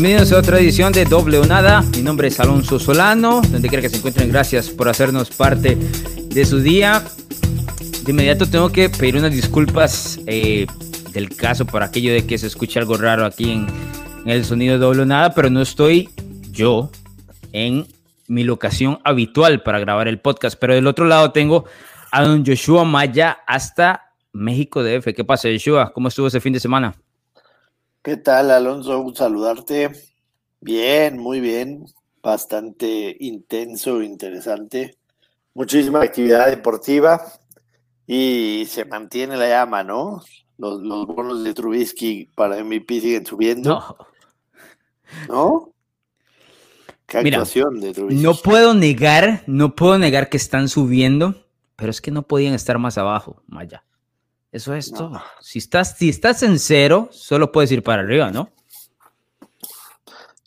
Bienvenidos a otra edición de Doble o Nada. Mi nombre es Alonso Solano. Donde quiera que se encuentren, gracias por hacernos parte de su día. De inmediato tengo que pedir unas disculpas eh, del caso por aquello de que se escuche algo raro aquí en, en el sonido de Doble o Nada, pero no estoy yo en mi locación habitual para grabar el podcast. Pero del otro lado tengo a don Joshua Maya hasta México DF. ¿Qué pasa, Joshua? ¿Cómo estuvo ese fin de semana? ¿Qué tal, Alonso? Un saludarte. Bien, muy bien. Bastante intenso, interesante. Muchísima actividad deportiva y se mantiene la llama, ¿no? Los, los bonos de Trubisky para MVP siguen subiendo. No. ¿No? ¿Qué Mira, actuación de Trubisky? No puedo negar, no puedo negar que están subiendo, pero es que no podían estar más abajo, Maya. Eso es No. todo. Si estás, si estás en cero, solo puedes ir para arriba, ¿no?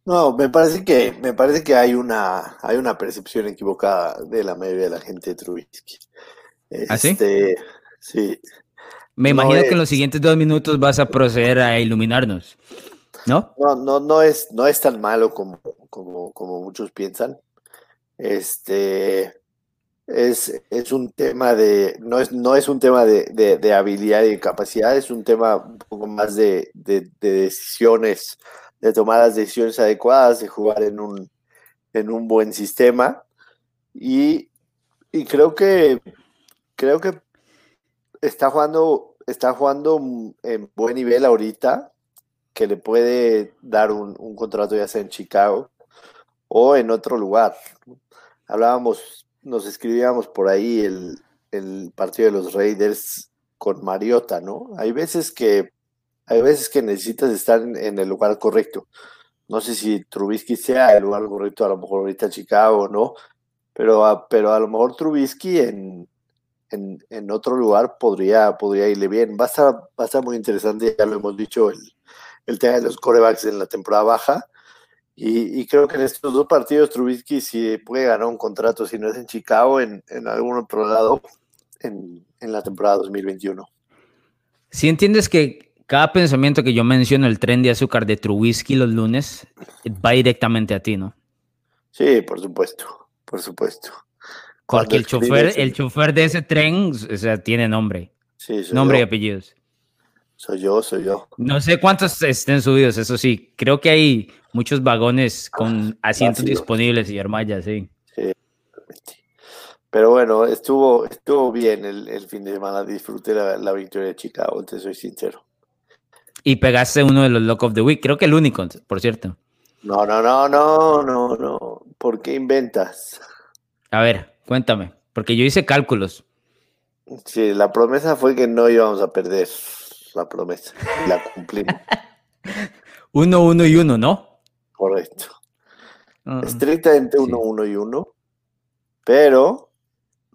No, me parece que, me parece que hay una, hay una percepción equivocada de la mayoría de la gente de Trubisky. ¿Ah, sí? Este, sí. Me No imagino que en los siguientes dos minutos vas a proceder a iluminarnos, ¿no? No, no, no es, no es tan malo como, como, como muchos piensan. Este es, es un tema de, no es, no es un tema de, de- habilidad y capacidad, es un tema un poco más de, de- de decisiones, de tomar las decisiones adecuadas, de jugar en un, en un buen sistema. Y, y creo que creo que está jugando, está jugando en buen nivel ahorita que le puede dar un, un contrato ya sea en Chicago o en otro lugar. Hablábamos, nos escribíamos por ahí el, el partido de los Raiders con Mariota, ¿no? Hay veces que, hay veces que necesitas estar en, el lugar correcto. No sé si Trubisky sea el lugar correcto, a lo mejor ahorita Chicago, ¿no? Pero a, pero a lo mejor Trubisky en, en, en otro lugar podría, podría irle bien. Va a, estar, va a estar muy interesante, ya lo hemos dicho, el, el tema de los corebacks en la temporada baja. Y, y creo que en estos dos partidos Trubisky si puede ganar un contrato, si no es en Chicago, en, en algún otro lado, en, en la temporada 2021. Si entiendes que cada pensamiento que yo menciono, el tren de azúcar de Trubisky los lunes, va directamente a ti, ¿no? Sí, por supuesto, por supuesto. Porque el chofer, el chofer de ese tren, o sea, tiene nombre, Sí, soy nombre y yo, apellidos. soy yo, soy yo. No sé cuántos estén subidos, eso sí. Creo que hay muchos vagones con asientos disponibles y Maya, sí. Pero bueno, estuvo, estuvo bien el, el fin de semana, disfruté la, la victoria de Chicago, te soy sincero. Y pegaste uno de los Lock of the Week, creo que el único, por cierto. No, no, no, no, no, no. ¿Por qué inventas? A ver, cuéntame, porque yo hice cálculos. Sí, la promesa fue que no íbamos a perder la promesa. y La cumplimos, Uno, uno y uno, ¿no? Correcto. Ah, Estrictamente sí. uno, uno y uno. Pero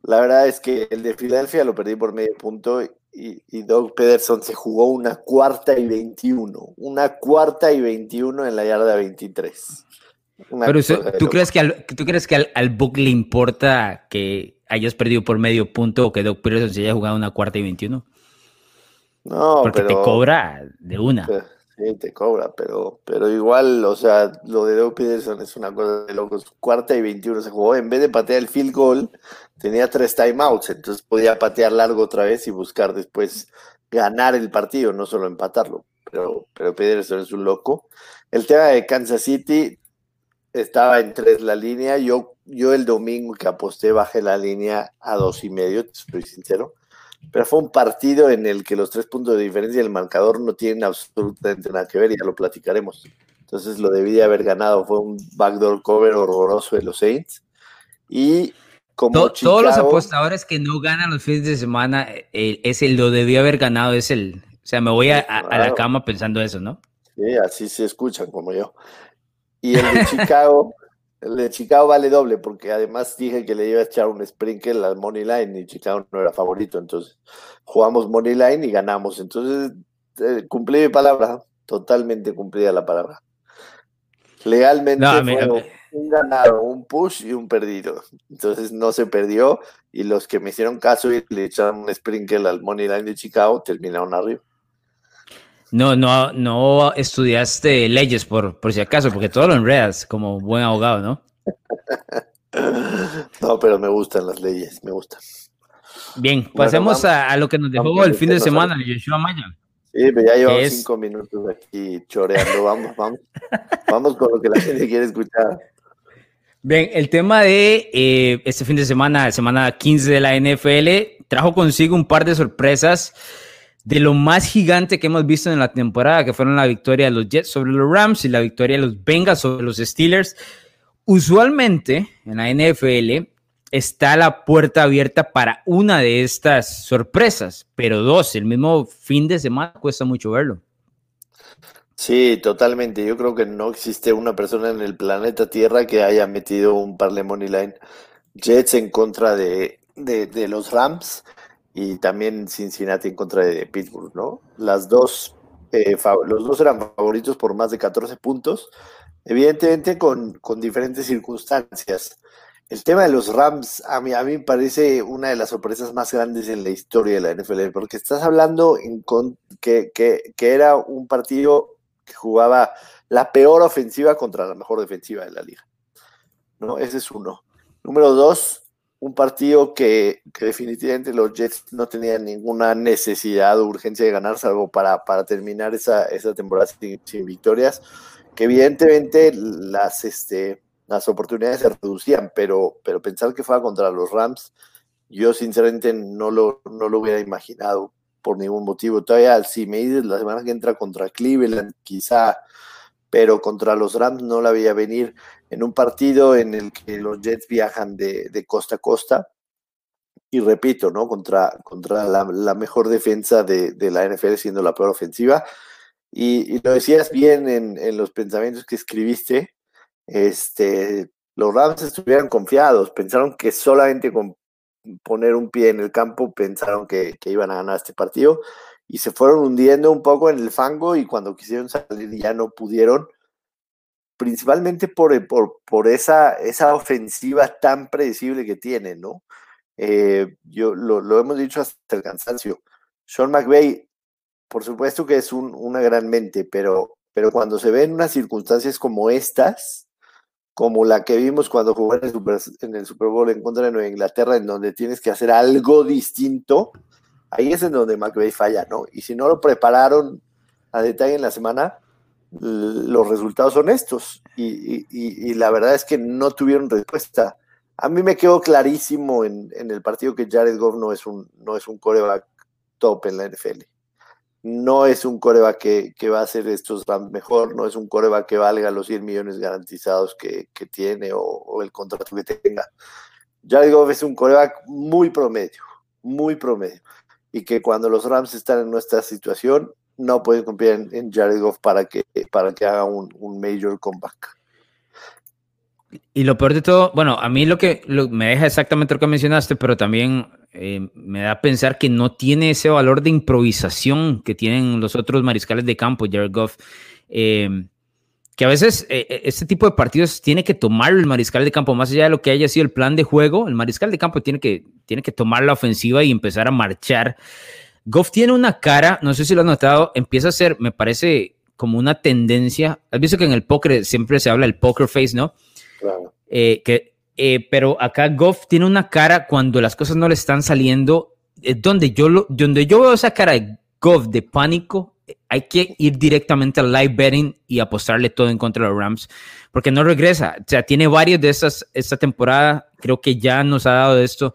la verdad es que el de Filadelfia lo perdí por medio punto y, y Doug Pederson se jugó una cuarta y 21. Una cuarta y 21 en la yarda 23. Una Pero eso- ¿tú crees que, al, ¿tú crees que al, al Book le importa que hayas perdido por medio punto o que Doug Peterson se haya jugado una cuarta y 21? No, Porque te cobra de una. Sí, te cobra, pero, pero igual, o sea, lo de Doug Peterson es una cosa de locos. Cuarta y 21 se jugó. En vez de patear el field goal, tenía tres timeouts, entonces podía patear largo otra vez y buscar después ganar el partido, no solo empatarlo. Pero, pero Peterson es un loco. El tema de Kansas City estaba en tres la línea. Yo, yo el domingo que aposté bajé la línea a dos y medio, te soy sincero. Pero fue un partido en el que los tres puntos de diferencia del marcador no tienen absolutamente nada que ver, ya lo platicaremos. Entonces lo debí de haber ganado. Fue un backdoor cover horroroso de los Saints. Y como To- todos los apostadores que no ganan los fines de semana, eh, es el lo debió haber ganado, es el. O sea, me voy a, a- a la cama pensando eso, ¿no? Sí, así se escuchan como yo. Y el de Chicago, el de Chicago vale doble, porque además dije que le iba a echar un sprinkle al Money Line y Chicago no era favorito. Entonces jugamos Money Line y ganamos. Entonces eh, cumplí mi palabra, totalmente cumplida la palabra. Legalmente No, fue mí- un ganado, un push y un perdido. Entonces no se perdió y los que me hicieron caso y le echaron un sprinkle al Money Line de Chicago terminaron arriba. No, no, no estudiaste leyes por, por si acaso, porque todo lo enredas como buen abogado, ¿no? no, pero me gustan las leyes, me gustan. Bien, pasemos a, lo que nos dejó el fin de semana, Yoshua Maya. Sí, pero ya llevamos cinco minutos aquí choreando. Vamos, vamos. vamos con lo que la gente quiere escuchar. Bien, el tema de eh, este fin de semana, semana 15 de la NFL, trajo consigo un par de sorpresas de lo más gigante que hemos visto en la temporada, que fueron la victoria de los Jets sobre los Rams y la victoria de los Bengals sobre los Steelers. Usualmente en la NFL está la puerta abierta para una de estas sorpresas, pero dos, el mismo fin de semana cuesta mucho verlo. Sí, totalmente. Yo creo que no existe una persona en el planeta Tierra que haya metido un par de money line Jets en contra de, de, los Rams y también Cincinnati en contra de Pittsburgh, ¿no? Las dos, eh, los dos eran favoritos por más de 14 puntos, evidentemente con, con diferentes circunstancias. El tema de los Rams a mí, a mí me parece una de las sorpresas más grandes en la historia de la NFL, porque estás hablando en que, que, era un partido que jugaba la peor ofensiva contra la mejor defensiva de la liga. ¿no? Ese es uno. Número dos, un partido que, definitivamente los Jets no tenían ninguna necesidad o urgencia de ganar, salvo para, para terminar esa, esa temporada sin, victorias, que evidentemente las... Este, las oportunidades se reducían, pero, pero pensar que fuera contra los Rams, yo sinceramente no lo, no lo hubiera imaginado por ningún motivo. Todavía si me dices la semana que entra contra Cleveland, quizá, pero contra los Rams no la veía venir en un partido en el que los Jets viajan de, costa a costa. Y repito, ¿no? Contra, contra la, mejor defensa de, la NFL siendo la peor ofensiva. Y, lo decías bien en, los pensamientos que escribiste, este, los Rams estuvieran confiados, pensaron que solamente con poner un pie en el campo pensaron que, iban a ganar este partido y se fueron hundiendo un poco en el fango y cuando quisieron salir ya no pudieron, principalmente por, por, por esa, esa ofensiva tan predecible que tienen, ¿no? Eh, yo lo, hemos dicho hasta el cansancio. Sean McVay, por supuesto que es una gran mente, pero, pero cuando se ven unas circunstancias como estas, como la que vimos cuando jugó en el, Super, Bowl en contra de Nueva Inglaterra, en donde tienes que hacer algo distinto, ahí es en donde McVeigh falla, ¿no? Y si no lo prepararon a detalle en la semana, los resultados son estos. Y, la verdad es que no tuvieron respuesta. A mí me quedó clarísimo en, el partido que Jared Goff no es un, no es un coreback top en la NFL no es un coreback que, va a hacer estos Rams mejor, no es un coreback que valga los 100 millones garantizados que, tiene o, el contrato que tenga. Jared Goff es un coreback muy promedio, muy promedio. Y que cuando los Rams están en nuestra situación, no pueden confiar en, Jared Goff para que, para que haga un, un major comeback. Y lo peor de todo, bueno, a mí lo que me deja exactamente lo que mencionaste, pero también eh, me da a pensar que no tiene ese valor de improvisación que tienen los otros mariscales de campo, Jared Goff. Eh, que a veces eh, este tipo de partidos tiene que tomar el mariscal de campo, más allá de lo que haya sido el plan de juego, el mariscal de campo tiene que, tiene que tomar la ofensiva y empezar a marchar. Goff tiene una cara, no sé si lo has notado, empieza a ser, me parece como una tendencia. Has visto que en el póker siempre se habla del poker face, ¿no? Eh, que, eh, pero acá Goff tiene una cara cuando las cosas no le están saliendo, es donde yo, lo, donde yo veo esa cara de Goff de pánico, hay que ir directamente al live betting y apostarle todo en contra de los Rams, porque no regresa. O sea, tiene varios de esas esta temporada, creo que ya nos ha dado esto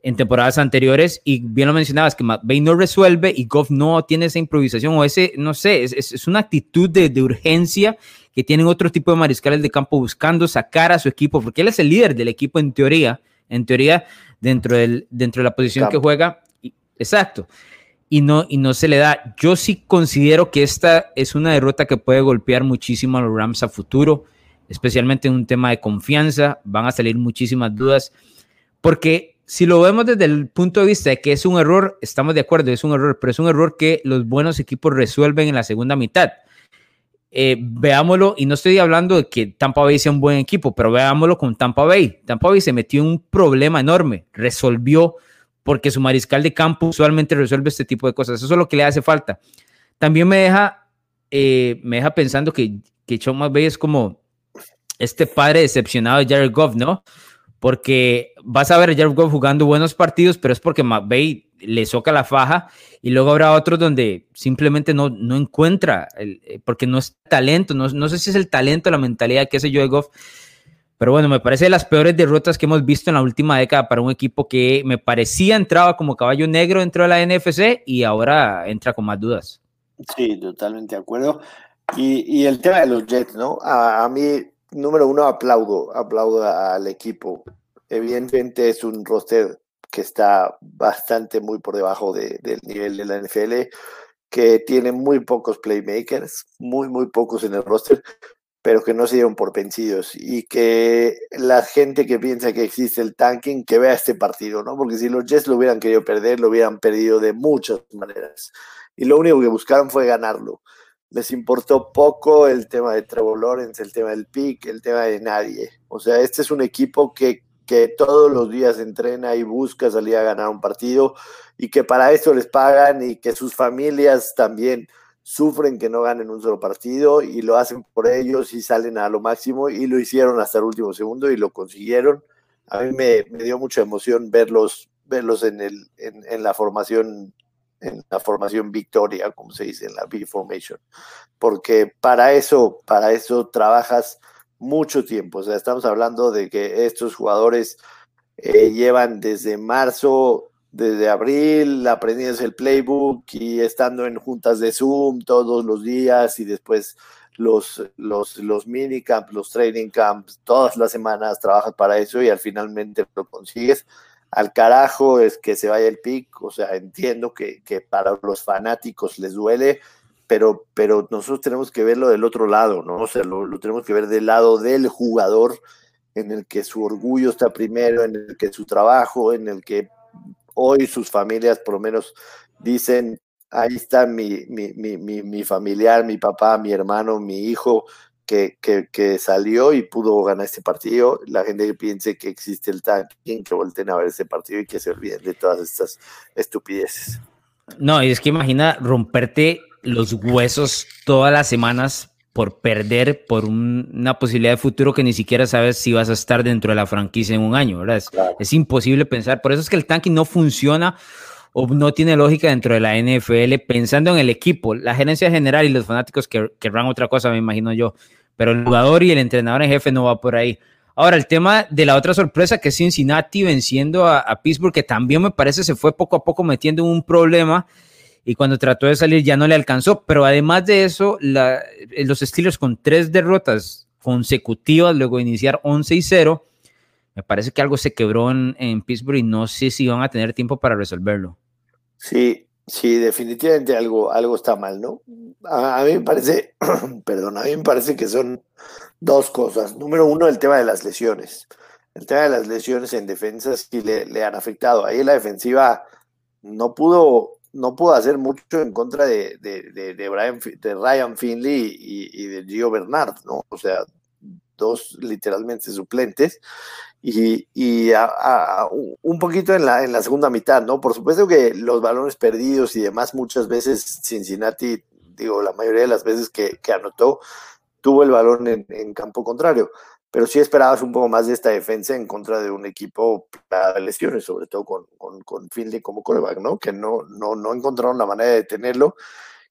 en temporadas anteriores y bien lo mencionabas, que McVay no resuelve y Goff no tiene esa improvisación o ese, no sé, es, es una actitud de, de, urgencia que tienen otro tipo de mariscales de campo buscando sacar a su equipo, porque él es el líder del equipo en teoría, en teoría, dentro, del, dentro de la posición que juega. Exacto. Y no, y no se le da. Yo sí considero que esta es una derrota que puede golpear muchísimo a los Rams a futuro, especialmente en un tema de confianza. Van a salir muchísimas dudas, porque si lo vemos desde el punto de vista de que es un error, estamos de acuerdo, es un error, pero es un error que los buenos equipos resuelven en la segunda mitad. Eh, veámoslo, y no estoy hablando de que Tampa Bay sea un buen equipo, pero veámoslo con Tampa Bay. Tampa Bay se metió en un problema enorme, resolvió, porque su mariscal de campo usualmente resuelve este tipo de cosas. Eso es lo que le hace falta. también me deja, eh, me deja pensando que, que Sean McVay es como este padre decepcionado de Jared Goff, ¿no? Porque vas a ver a Jared Goff jugando buenos partidos, pero es porque McVay le soca la faja y luego habrá otros donde simplemente no, no encuentra, eh, porque no es talento, no, no, sé si es el talento, la mentalidad que hace Joe Goff, pero bueno, me parece de las peores derrotas que hemos visto en la última década para un equipo que me parecía entraba como caballo negro dentro de la NFC y ahora entra con más dudas. Sí, totalmente de acuerdo. Y, y el tema de los Jets, ¿no? A, mí, número uno, aplaudo, aplaudo al equipo. Evidentemente es un roster que está bastante muy por debajo de, del nivel de la NFL, que tiene muy pocos playmakers, muy, muy pocos en el roster, pero que no se dieron por vencidos y que la gente que piensa que existe el tanking, que vea este partido, ¿no? Porque si los Jets lo hubieran querido perder, lo hubieran perdido de muchas maneras y lo único que buscaron fue ganarlo. Les importó poco el tema de Trevor Lawrence, el tema del pick, el tema de nadie. O sea, este es un equipo que, que todos los días entrena y busca salir a ganar un partido y que para eso les pagan y que sus familias también sufren que no ganen un solo partido y lo hacen por ellos y salen a lo máximo y lo hicieron hasta el último segundo y lo consiguieron. A mí me, me dio mucha emoción verlos, verlos en, el, en, en la formación en la formación victoria, como se dice en la B formation, porque para eso, para eso trabajas mucho tiempo. O sea, estamos hablando de que estos jugadores eh, llevan desde marzo, desde abril, aprendiendo el playbook y estando en juntas de Zoom todos los días y después los, los, los minicamps, los training camps, todas las semanas trabajas para eso y al finalmente lo consigues al carajo es que se vaya el pick, o sea, entiendo que, que para los fanáticos les duele, pero, pero nosotros tenemos que verlo del otro lado, ¿no? O sea, lo, lo, tenemos que ver del lado del jugador, en el que su orgullo está primero, en el que su trabajo, en el que hoy sus familias por lo menos dicen, ahí está mi, mi, mi, mi familiar, mi papá, mi hermano, mi hijo, que, que, que, salió y pudo ganar este partido. La gente que piense que existe el tanking, que volten a ver ese partido y que se olviden de todas estas estupideces. No, y es que imagina romperte los huesos todas las semanas por perder por un, una posibilidad de futuro que ni siquiera sabes si vas a estar dentro de la franquicia en un año, ¿verdad? Es, claro. es imposible pensar. Por eso es que el tanking no funciona o no tiene lógica dentro de la NFL pensando en el equipo, la gerencia general y los fanáticos que querrán otra cosa, me imagino yo pero el jugador y el entrenador en jefe no va por ahí. Ahora, el tema de la otra sorpresa que es Cincinnati venciendo a, a, Pittsburgh, que también me parece se fue poco a poco metiendo en un problema y cuando trató de salir ya no le alcanzó. Pero además de eso, la, los Steelers con tres derrotas consecutivas, luego de iniciar 11 y 0, me parece que algo se quebró en, Pittsburgh y no sé si van a tener tiempo para resolverlo. Sí, Sí, definitivamente algo, algo está mal, ¿no? A, a, mí me parece, perdón, a mí me parece que son dos cosas. Número uno, el tema de las lesiones. El tema de las lesiones en defensa sí le, le han afectado. Ahí la defensiva no pudo, no pudo hacer mucho en contra de, de, de, de Ryan Finley y, de Gio Bernard, ¿no? O sea, dos literalmente suplentes y, y un poquito en la, en la segunda mitad, ¿no? Por supuesto que los balones perdidos y demás, muchas veces Cincinnati, digo, la mayoría de las veces que, anotó, tuvo el balón en, campo contrario, pero sí esperabas un poco más de esta defensa en contra de un equipo de lesiones, sobre todo con, con, con como coreback, ¿no? Que no, no, no encontraron la manera de detenerlo.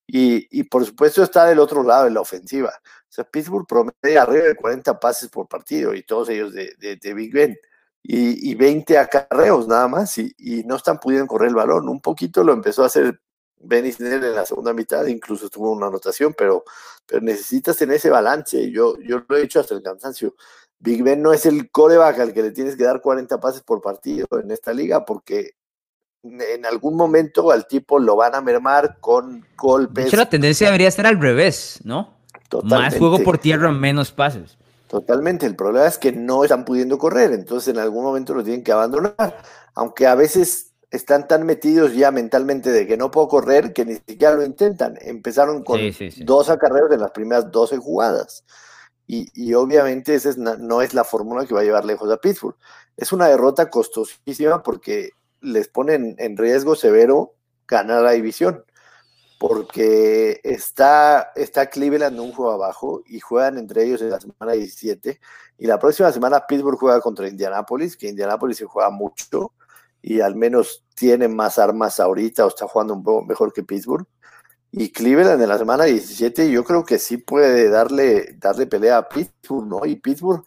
Y, y, por supuesto está del otro lado en la ofensiva. O sea, Pittsburgh promedia arriba de 40 pases por partido y todos ellos de, de, de Big Ben. Y, y, 20 acarreos nada más y, y, no están pudiendo correr el balón. Un poquito lo empezó a hacer Benny Snell en la segunda mitad, incluso tuvo una anotación, pero, pero necesitas tener ese balance. Yo, yo lo he dicho hasta el cansancio. Big Ben no es el coreback al que le tienes que dar 40 pases por partido en esta liga porque en algún momento al tipo lo van a mermar con golpes. De hecho, la tendencia debería ser al revés, ¿no? Totalmente. Más juego por tierra, menos pases. Totalmente. El problema es que no están pudiendo correr, entonces en algún momento lo tienen que abandonar. Aunque a veces están tan metidos ya mentalmente de que no puedo correr que ni siquiera lo intentan. Empezaron con sí, sí, sí. dos acarreos en las primeras 12 jugadas. Y, y obviamente esa es, no es la fórmula que va a llevar lejos a Pittsburgh. Es una derrota costosísima porque les ponen en riesgo severo ganar la división. porque está, está Cleveland un juego abajo y juegan entre ellos en la semana 17. Y la próxima semana Pittsburgh juega contra Indianapolis, que Indianapolis se juega mucho y al menos tiene más armas ahorita o está jugando un poco mejor que Pittsburgh. Y Cleveland en la semana 17 yo creo que sí puede darle, darle pelea a Pittsburgh, ¿no? Y Pittsburgh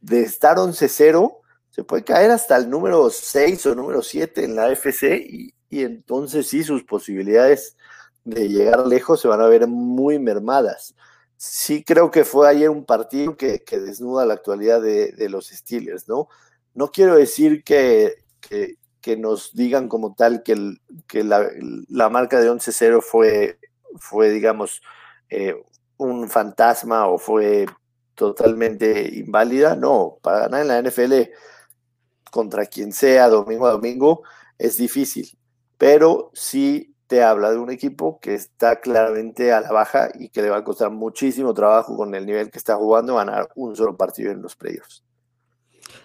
de estar 11-0 se puede caer hasta el número 6 o número 7 en la FC y, entonces sí sus posibilidades de llegar lejos se van a ver muy mermadas. Sí creo que fue ayer un partido que, desnuda la actualidad de, los Steelers, ¿no? No quiero decir que, que, nos digan como tal que, que la, marca de 11-0 fue, fue, digamos, eh, un fantasma o fue totalmente inválida. No, para ganar en la NFL contra quien sea domingo a domingo es difícil, pero sí te habla de un equipo que está claramente a la baja y que le va a costar muchísimo trabajo con el nivel que está jugando ganar un solo partido en los playoffs.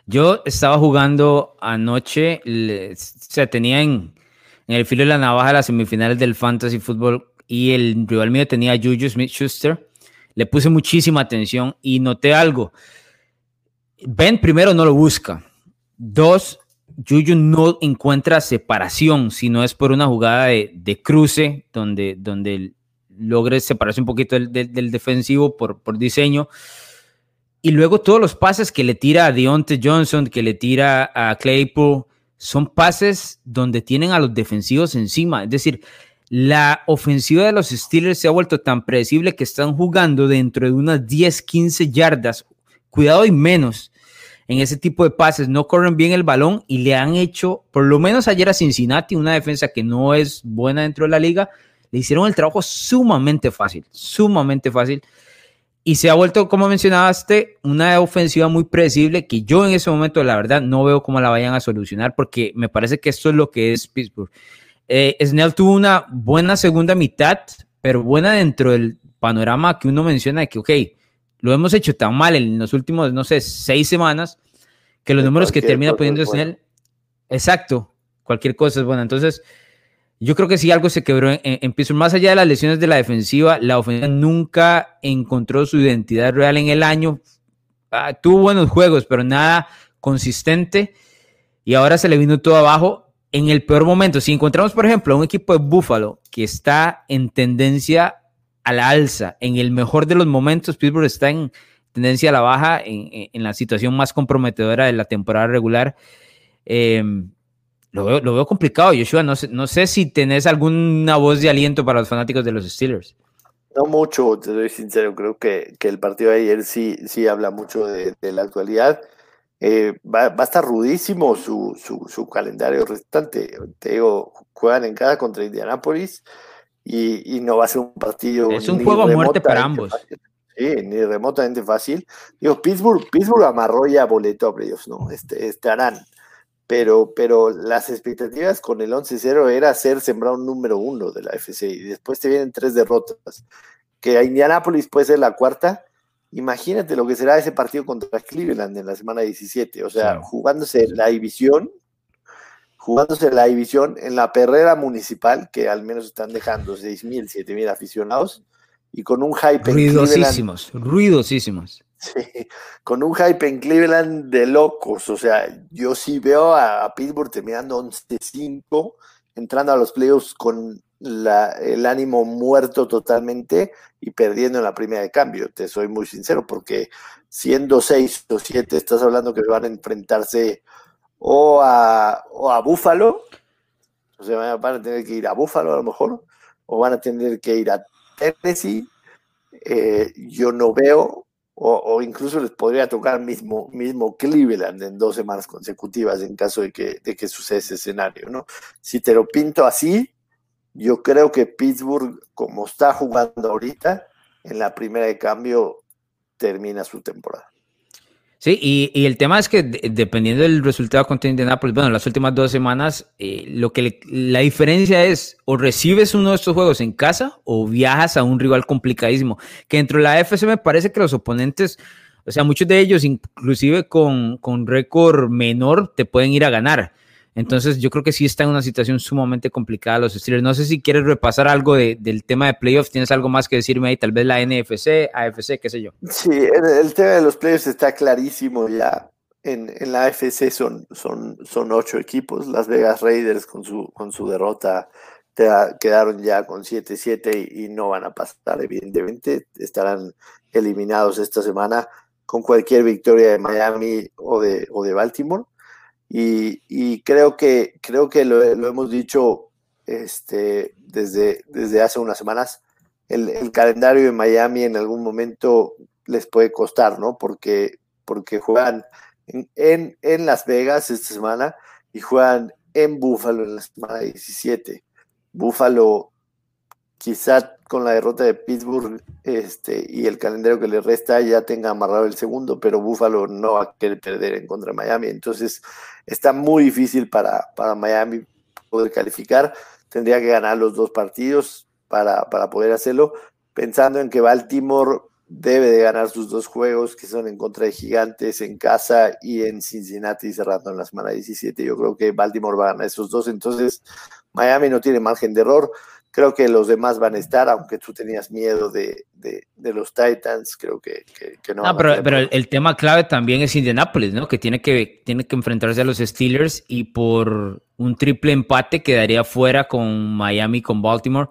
Yo estaba jugando anoche, o sea, tenía en, el filo de la navaja las semifinales del Fantasy Football y el rival mío tenía a Juju Smith-Schuster. Le puse muchísima atención y noté algo. Ben primero no lo busca. Dos, Juju no encuentra separación, si no es por una jugada de, cruce, donde, donde logre separarse un poquito del, defensivo por, por, diseño. Y luego todos los pases que le tira a Deontay Johnson, que le tira a Claypool, son pases donde tienen a los defensivos encima. Es decir, la ofensiva de los Steelers se ha vuelto tan predecible que están jugando dentro de unas 10, 15 yardas. Cuidado y menos en ese tipo de pases, no corren bien el balón y le han hecho, por lo menos ayer a Cincinnati, una defensa que no es buena dentro de la liga, le hicieron el trabajo sumamente fácil, sumamente fácil. Y se ha vuelto, como mencionaste, una ofensiva muy predecible que yo en ese momento, la verdad, no veo cómo la vayan a solucionar porque me parece que esto es lo que es Pittsburgh. Eh, Snell tuvo una buena segunda mitad, pero buena dentro del panorama que uno menciona de que, ok, lo hemos hecho tan mal en los últimos, no sé, seis semanas, que los números que termina poniendo en él, exacto, cualquier cosa es buena. Entonces, yo creo que si algo se quebró en, en Más allá de las lesiones de la defensiva, la ofensiva nunca encontró su identidad real en el año. Ah, tuvo buenos juegos, pero nada consistente. Y ahora se le vino todo abajo en el peor momento. Si encontramos, por ejemplo, un equipo de Buffalo que está en tendencia a la alza. En el mejor de los momentos, Pittsburgh está en tendencia a la baja, en, la situación más comprometedora de la temporada regular. Em, lo, veo, complicado, Joshua. No sé, no sé si tenés alguna voz de aliento para los fanáticos de los Steelers. No mucho, te soy sincero. Creo que, el partido de ayer sí, sí habla mucho de, la actualidad. Eh, va, va, a estar rudísimo su, su, su, calendario restante. Te digo, juegan en casa contra Indianapolis y, no va a ser un partido. Es un juego a muerte para ambos. Sí, ni remotamente fácil. Digo, Pittsburgh, Pittsburgh amarró ya boleto a playoffs, ¿no? Este, estarán. Pero, pero las expectativas con el 11-0 era ser sembrado número uno de la FC y después te vienen tres derrotas. Que a Indianapolis puede ser la cuarta. Imagínate lo que será ese partido contra Cleveland en la semana 17. O sea, jugándose la división jugándose la división en la perrera municipal, que al menos están dejando 6.000, 7.000 aficionados, y con un hype ruidosísimos, ruidosísimos. Sí, con un hype en Cleveland de locos. O sea, yo sí veo a, Pittsburgh terminando 11-5, entrando a los playoffs con el ánimo muerto totalmente y perdiendo en la primera de cambio. Te soy muy sincero, porque siendo 6 o 7, estás hablando que van a enfrentarse o a, o a Buffalo, o sea, van a tener que ir a Buffalo a lo mejor, o van a tener que ir a Tennessee. Eh, yo no veo, o, incluso les podría tocar mismo, mismo Cleveland en dos semanas consecutivas en caso de que, de que suceda ese escenario, ¿no? Si te lo pinto así, yo creo que Pittsburgh, como está jugando ahorita, en la primera de cambio termina su temporada. Sí, y, el tema es que dependiendo del resultado contra Indianapolis, bueno, las últimas dos semanas, eh, lo que la diferencia es o recibes uno de estos juegos en casa o viajas a un rival complicadísimo. Que dentro de la FC me parece que los oponentes, o sea, muchos de ellos, inclusive con, con récord menor, te pueden ir a ganar. Entonces yo creo que sí está en una situación sumamente complicada los Steelers. No sé si quieres repasar algo del tema de playoffs, tienes algo más que decirme ahí, tal vez la NFC, AFC, qué sé yo. Sí, el, tema de los playoffs está clarísimo ya. En, la AFC son, son, son ocho equipos, Las Vegas Raiders con su, con su derrota quedaron ya con 7-7 y, no van a pasar, evidentemente, estarán eliminados esta semana con cualquier victoria de Miami o de, o de Baltimore. Y, creo que, creo que lo, hemos dicho este, desde, desde hace unas semanas, el, calendario de Miami en algún momento les puede costar, ¿no? Porque, porque juegan en, en, Las Vegas esta semana y juegan en Buffalo en la semana 17. Buffalo quizá con la derrota de Pittsburgh este, y el calendario que le resta ya tenga amarrado el segundo, pero Buffalo no va a querer perder en contra de Miami. Entonces está muy difícil para, para Miami poder calificar. Tendría que ganar los dos partidos para, para poder hacerlo, pensando en que Baltimore debe de ganar sus dos juegos, que son en contra de Gigantes en casa y en Cincinnati cerrando en la semana 17. Yo creo que Baltimore va a ganar esos dos. Entonces Miami no tiene margen de error creo que los demás van a estar, aunque tú tenías miedo de, los Titans, creo que, no. No, pero, pero el, tema clave también es Indianapolis, ¿no? Que tiene, que tiene que enfrentarse a los Steelers y por un triple empate quedaría fuera con Miami, con Baltimore.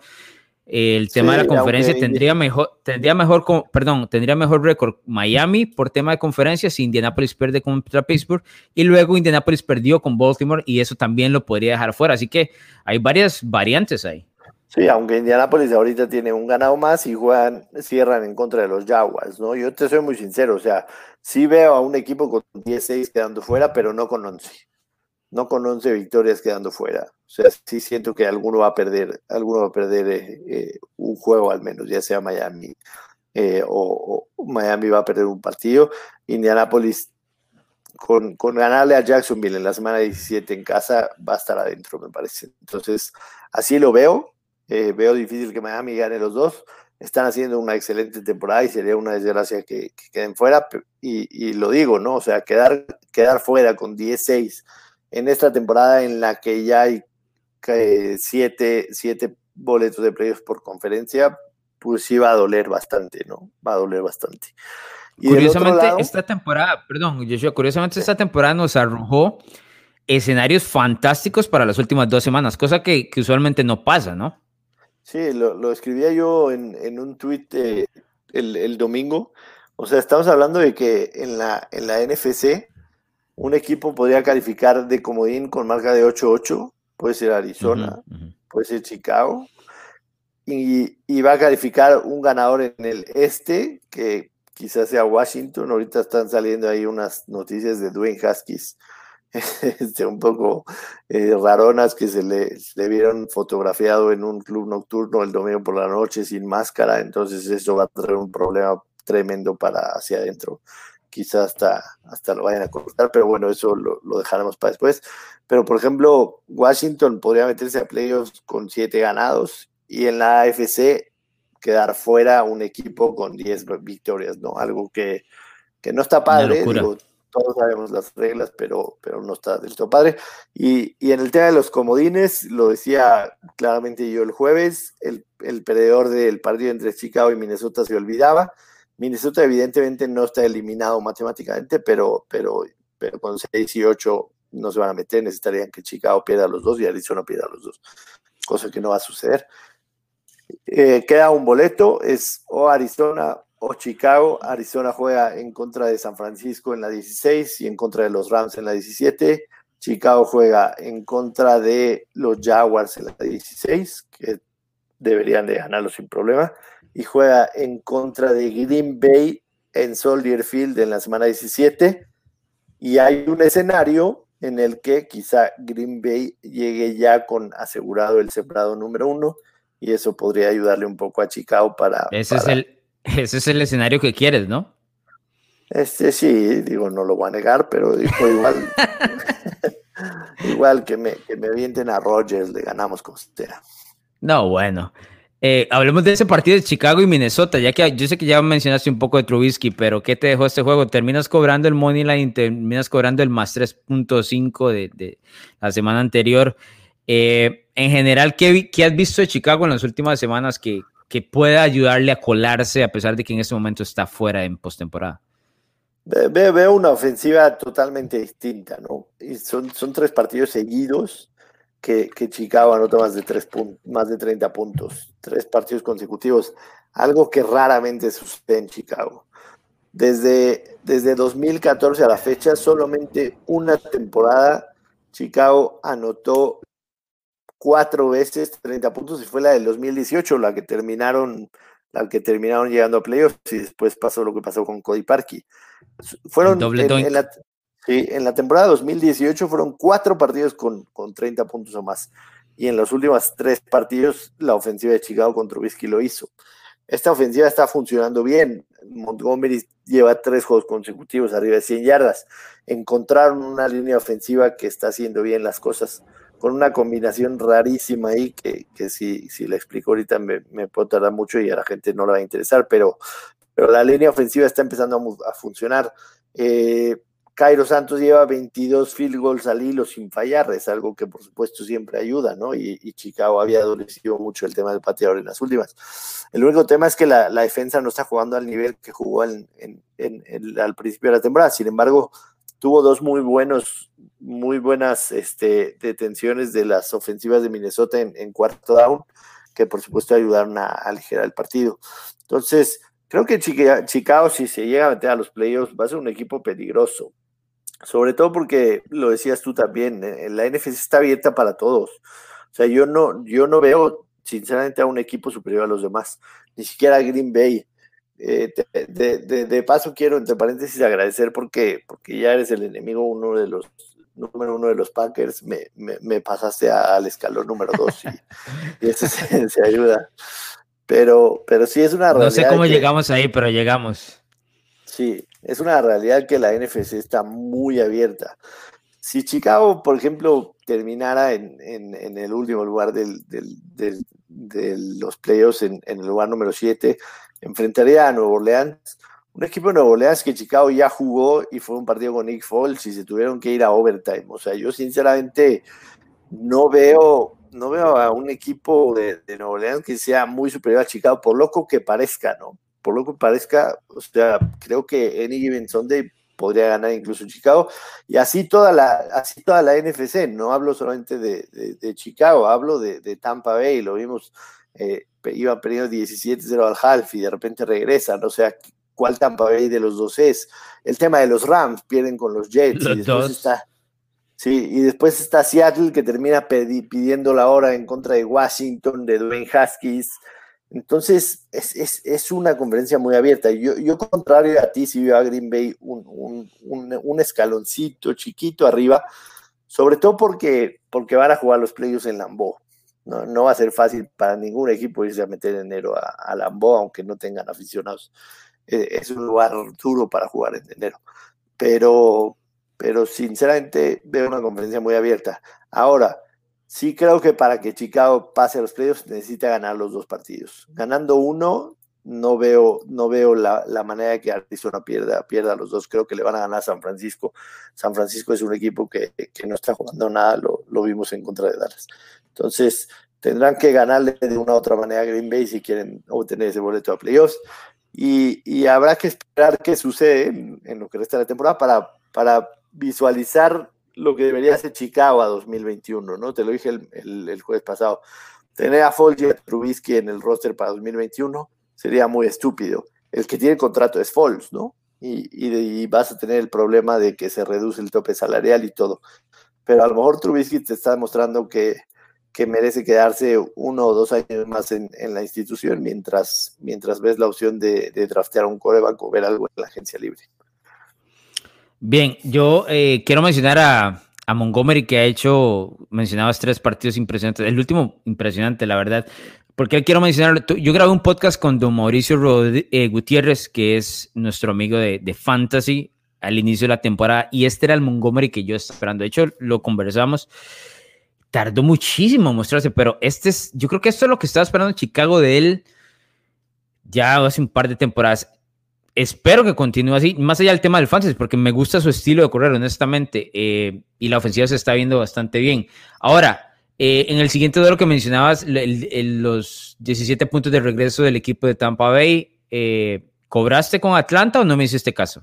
El tema de la conferencia tendría mejor, tendría mejor, perdón, tendría mejor récord Miami por tema de conferencia si Indianapolis pierde contra Pittsburgh y luego Indianapolis perdió con Baltimore y eso también lo podría dejar fuera. Así que hay varias variantes ahí. Sí, aunque Indianapolis ahorita tiene un ganado más y juegan, cierran en contra de los Jaguars, ¿no? Yo te soy muy sincero, o sea, sí veo a un equipo con 16 quedando fuera, pero no con 11. No con 11 victorias quedando fuera. O sea, sí siento que alguno va a perder, alguno va a perder eh, eh, un juego al menos, ya sea Miami eh, o, Miami va a perder un partido. Indianapolis con, con, ganarle a Jacksonville en la semana 17 en casa va a estar adentro, me parece. Entonces, así lo veo. Eh, veo difícil que Miami gane los dos. Están haciendo una excelente temporada y sería una desgracia que, queden fuera. Y, lo digo, ¿no? O sea, quedar, quedar fuera con 16 en esta temporada en la que ya hay eh, siete, siete boletos de playoffs por conferencia, pues sí va a doler bastante, ¿no? Va a doler bastante. curiosamente, esta temporada, perdón, Joshua, curiosamente esta temporada nos arrojó escenarios fantásticos para las últimas dos semanas, cosa que usualmente no pasa, ¿no? Sí, lo, escribía yo en, un tuit eh, el, domingo. O sea, estamos hablando de que en la, en la NFC un equipo podría calificar de comodín con marca de 8-8, puede ser Arizona, puede ser Chicago, y, y, va a calificar un ganador en el este, que quizás sea Washington. Ahorita están saliendo ahí unas noticias de Dwayne Haskins este, un poco eh, raronas que se le, vieron fotografiado en un club nocturno el domingo por la noche sin máscara, entonces eso va a traer un problema tremendo para hacia adentro. Quizás hasta, hasta lo vayan a cortar, pero bueno, eso lo, dejaremos para después. Pero por ejemplo, Washington podría meterse a playoffs con siete ganados y en la AFC quedar fuera un equipo con 10 victorias, ¿no? Algo que, que no está padre todos sabemos las reglas, pero, pero no está del todo padre. Y, en el tema de los comodines, lo decía claramente yo el jueves, el, el perdedor del partido entre Chicago y Minnesota se olvidaba. Minnesota evidentemente no está eliminado matemáticamente, pero, pero, pero con 6 y 8 no se van a meter, necesitarían que Chicago pierda los dos y Arizona pierda los dos, cosa que no va a suceder. Eh, queda un boleto, es o Arizona o Chicago. Arizona juega en contra de San Francisco en la 16 y en contra de los Rams en la 17. Chicago juega en contra de los Jaguars en la 16, que deberían de ganarlo sin problema. Y juega en contra de Green Bay en Soldier Field en la semana 17. Y hay un escenario en el que quizá Green Bay llegue ya con asegurado el sembrado número uno y eso podría ayudarle un poco a Chicago para... Ese es el, ese es el escenario que quieres, ¿no? Este sí, digo, no lo voy a negar, pero digo, igual, igual que me, que me avienten a Rogers, le ganamos como sea. No, bueno. Eh, hablemos de ese partido de Chicago y Minnesota, ya que yo sé que ya mencionaste un poco de Trubisky, pero ¿qué te dejó este juego? Terminas cobrando el money line, terminas cobrando el más 3.5 de, de, la semana anterior. Eh, en general, ¿qué, ¿qué, has visto de Chicago en las últimas semanas que, que pueda ayudarle a colarse a pesar de que en este momento está fuera en postemporada? Veo, una ofensiva totalmente distinta, ¿no? Y son, son tres partidos seguidos que, que Chicago anota más de, tres más de 30 puntos, tres partidos consecutivos, algo que raramente sucede en Chicago. Desde, desde 2014 a la fecha, solamente una temporada Chicago anotó cuatro veces 30 puntos y fue la del 2018, la que terminaron, la que terminaron llegando a playoffs y después pasó lo que pasó con Cody Parkey. Fueron en, en, la, sí, en, la, temporada 2018 fueron cuatro partidos con, con 30 puntos o más y en los últimos tres partidos la ofensiva de Chicago contra Trubisky lo hizo. Esta ofensiva está funcionando bien. Montgomery lleva tres juegos consecutivos arriba de 100 yardas. Encontraron una línea ofensiva que está haciendo bien las cosas con una combinación rarísima ahí que, que si, si la explico ahorita me, me puedo tardar mucho y a la gente no le va a interesar, pero, pero la línea ofensiva está empezando a, a funcionar. Eh, Cairo Santos lleva 22 field goals al hilo sin fallar, es algo que por supuesto siempre ayuda, ¿no? Y, Chicago había adolecido mucho el tema del pateador en las últimas. El único tema es que la, defensa no está jugando al nivel que jugó al principio de la temporada, sin embargo, tuvo dos muy buenos, muy buenas este, detenciones de las ofensivas de Minnesota en, cuarto down, que por supuesto ayudaron a, aligerar el partido. Entonces, creo que Chicago, si se llega a meter a los playoffs, va a ser un equipo peligroso. Sobre todo porque, lo decías tú también, eh, la NFC está abierta para todos. O sea, yo no, yo no veo, sinceramente, a un equipo superior a los demás. Ni siquiera Green Bay. Eh, de, de, de, paso quiero, entre paréntesis, agradecer porque, porque ya eres el enemigo uno de los número uno de los Packers, me, me, me pasaste a, al escalón número dos y, y eso se, se, ayuda. Pero, pero sí es una realidad. No sé cómo que, llegamos ahí, pero llegamos. Sí, es una realidad que la NFC está muy abierta. Si Chicago, por ejemplo, terminara en, en, en el último lugar del, del, del, de los playoffs, en, en el lugar número 7, enfrentaría a Nuevo Orleans, un equipo de Nuevo Orleans que Chicago ya jugó y fue un partido con Nick Foles y se tuvieron que ir a overtime. O sea, yo sinceramente no veo, no veo a un equipo de, de Nuevo Orleans que sea muy superior a Chicago, por loco que parezca, ¿no? Por loco que parezca, o sea, creo que Any Given Sunday podría ganar incluso Chicago y así toda la así toda la NFC no hablo solamente de, de, de Chicago hablo de, de, Tampa Bay lo vimos eh, iban perdiendo 17-0 al half y de repente regresan o sea cuál Tampa Bay de los dos es. El tema de los Rams, pierden con los Jets. Los y después dos. Está, sí, y después está Seattle que termina pidiendo la hora en contra de Washington, de Dwayne Haskins. Entonces, es, es, es una conferencia muy abierta. Yo, yo, contrario a ti, si veo a Green Bay un, un, un, un, escaloncito chiquito arriba, sobre todo porque, porque van a jugar los playoffs en Lambeau. No, no va a ser fácil para ningún equipo irse a meter enero a, a aunque no tengan aficionados es un lugar duro para jugar en enero. Pero, pero sinceramente veo una conferencia muy abierta. Ahora, sí creo que para que Chicago pase a los playoffs necesita ganar los dos partidos. Ganando uno, no veo, no veo la, la, manera que Arizona pierda, pierda los dos. Creo que le van a ganar a San Francisco. San Francisco es un equipo que, que no está jugando nada, lo, lo, vimos en contra de Dallas. Entonces, tendrán que ganarle de una u otra manera a Green Bay si quieren obtener ese boleto a playoffs y, y, habrá que esperar qué sucede en, lo que resta de la temporada para, para visualizar lo que debería ser Chicago a 2021, ¿no? Te lo dije el, el, jueves pasado. Tener a a Trubisky en el roster para 2021 sería muy estúpido. El que tiene contrato es Foles, ¿no? Y, y, y, vas a tener el problema de que se reduce el tope salarial y todo. Pero a lo mejor Trubisky te está demostrando que, que merece quedarse uno o dos años más en, en la institución mientras, mientras ves la opción de, de draftear un coreback o ver algo en la agencia libre. Bien, yo eh, quiero mencionar a, a, Montgomery que ha hecho, mencionabas tres partidos impresionantes, el último impresionante, la verdad. Porque quiero mencionar, yo grabé un podcast con don Mauricio Rod eh, Gutiérrez, que es nuestro amigo de, de Fantasy al inicio de la temporada, y este era el Montgomery que yo estaba esperando. De hecho, lo conversamos tardó muchísimo en mostrarse, pero este es, yo creo que esto es lo que estaba esperando Chicago de él ya hace un par de temporadas. Espero que continúe así, más allá del tema del fantasy, porque me gusta su estilo de correr, honestamente, eh, y la ofensiva se está viendo bastante bien. Ahora, eh, en el siguiente duelo que mencionabas, los 17 puntos de regreso del equipo de Tampa Bay, eh, ¿cobraste con Atlanta o no me hiciste caso?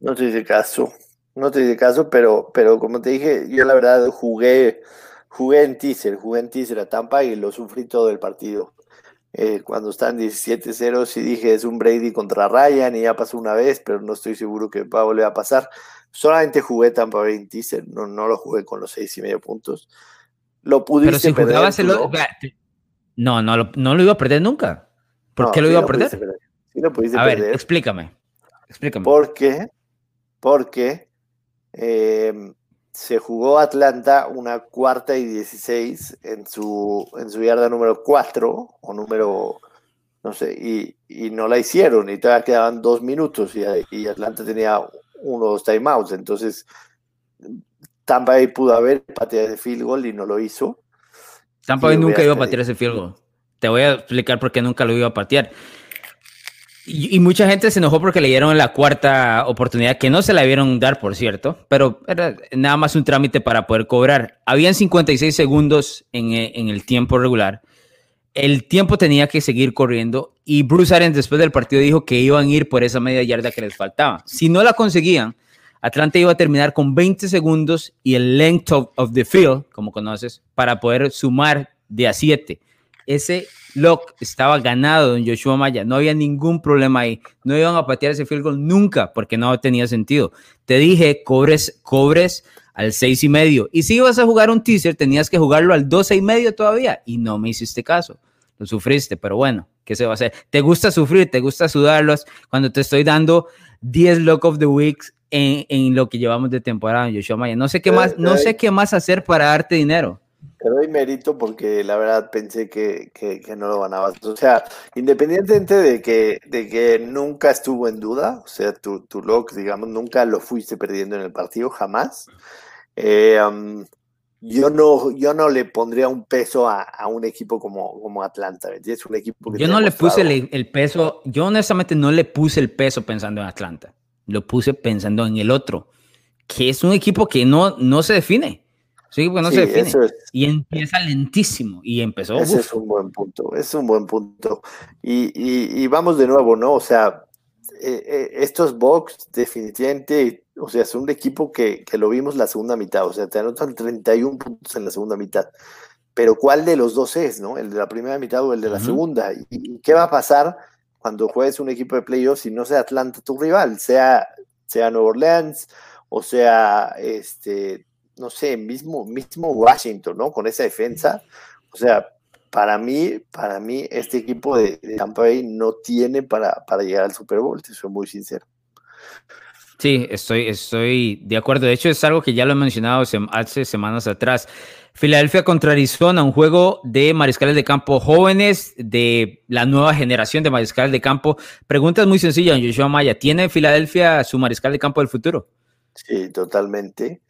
No te hice caso, no te hice caso, pero, pero como te dije, yo la verdad jugué, jugué en teaser, jugué en teaser a Tampa y lo sufrí todo el partido. Eh, cuando están 17-0, sí dije es un Brady contra Ryan y ya pasó una vez, pero no estoy seguro que va a volver a pasar. Solamente jugué Tampa Bay en teaser, no, no lo jugué con los seis y medio puntos. Lo pudiste pero si perder. No, no, lo, no lo iba a perder nunca. ¿Por qué lo iba a perder? Sí lo pudiste a ver, explícame. Explícame. ¿Por qué? Porque eh, se jugó Atlanta una cuarta y 16 en su, en su yarda número 4 o número, no sé, y, y, no la hicieron y todavía quedaban dos minutos y, y Atlanta tenía uno o dos timeouts. Entonces, Tampa Bay pudo haber pateado ese field goal y no lo hizo. Tampa Bay nunca iba a patear ese field goal. Te voy a explicar por qué nunca lo iba a patear. Y, mucha gente se enojó porque le dieron la cuarta oportunidad, que no se la vieron dar, por cierto, pero era nada más un trámite para poder cobrar. Habían 56 segundos en, en el tiempo regular. El tiempo tenía que seguir corriendo y Bruce Arians después del partido dijo que iban a ir por esa media yarda que les faltaba. Si no la conseguían, Atlanta iba a terminar con 20 segundos y el length of, the field, como conoces, para poder sumar de a 7. Ese lock estaba ganado en Joshua Maya, no había ningún problema ahí, no iban a patear ese field goal nunca porque no tenía sentido. Te dije, cobres, cobres al seis y medio. Y si ibas a jugar un teaser, tenías que jugarlo al 12 y medio todavía. Y no me hiciste caso. Lo sufriste, pero bueno, ¿qué se va a hacer? Te gusta sufrir, te gusta sudarlos cuando te estoy dando 10 lock of the weeks en, en lo que llevamos de temporada, Joshua Maya. No sé qué más, no sé qué más hacer para darte dinero. Te doy mérito porque la verdad pensé que, que, no lo ganabas. O sea, independientemente de que, de que nunca estuvo en duda, o sea, tu, tu lock, digamos, nunca lo fuiste perdiendo en el partido, jamás. Eh, yo no, yo no le pondría un peso a, a un equipo como, como Atlanta, Es un equipo que Yo no le puse el, el, peso, yo honestamente no le puse el peso pensando en Atlanta, lo puse pensando en el otro, que es un equipo que no, no se define. Sí, bueno, se define. y empieza lentísimo. Y empezó. Ese es un buen punto. Es un buen punto. Y, y, vamos de nuevo, ¿no? O sea, eh, eh, estos Bucks, definitivamente, o sea, es un equipo que, que, lo vimos la segunda mitad. O sea, te anotan 31 puntos en la segunda mitad. Pero ¿cuál de los dos es, no? ¿El de la primera mitad o el de la segunda? ¿Y, qué va a pasar cuando juegues un equipo de playoffs y no sea Atlanta tu rival? Sea, sea Nueva Orleans o sea este no sé, mismo, mismo Washington, ¿no? Con esa defensa. O sea, para mí, para mí, este equipo de, Tampa Bay no tiene para, para llegar al Super Bowl, te soy muy sincero. Sí, estoy, estoy de acuerdo. De hecho, es algo que ya lo he mencionado hace semanas atrás. Filadelfia contra Arizona, un juego de mariscales de campo jóvenes, de la nueva generación de mariscales de campo. Preguntas muy sencillas, Joshua Maya. ¿Tiene Filadelfia su mariscal de campo del futuro? Sí, totalmente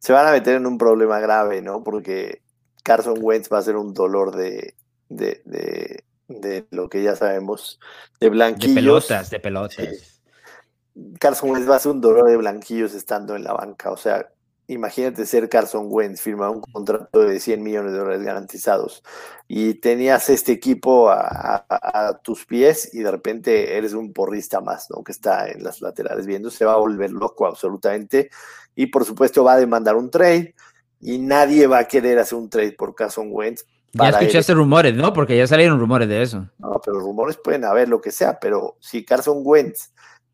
se van a meter en un problema grave, ¿no? Porque Carson Wentz va a ser un dolor de, de, de, lo que ya sabemos, de blanquillos. De pelotas, de pelotas. Carson Wentz va a ser un dolor de blanquillos estando en la banca. O sea, imagínate ser Carson Wentz, firmar un contrato de 100 millones de dólares garantizados y tenías este equipo a, a, tus pies y de repente eres un porrista más, ¿no? Que está en las laterales viendo, se va a volver loco absolutamente y por supuesto va a demandar un trade y nadie va a querer hacer un trade por Carson Wentz. Ya escuchaste rumores, ¿no? Porque ya salieron rumores de eso. No, pero rumores pueden haber lo que sea, pero si Carson Wentz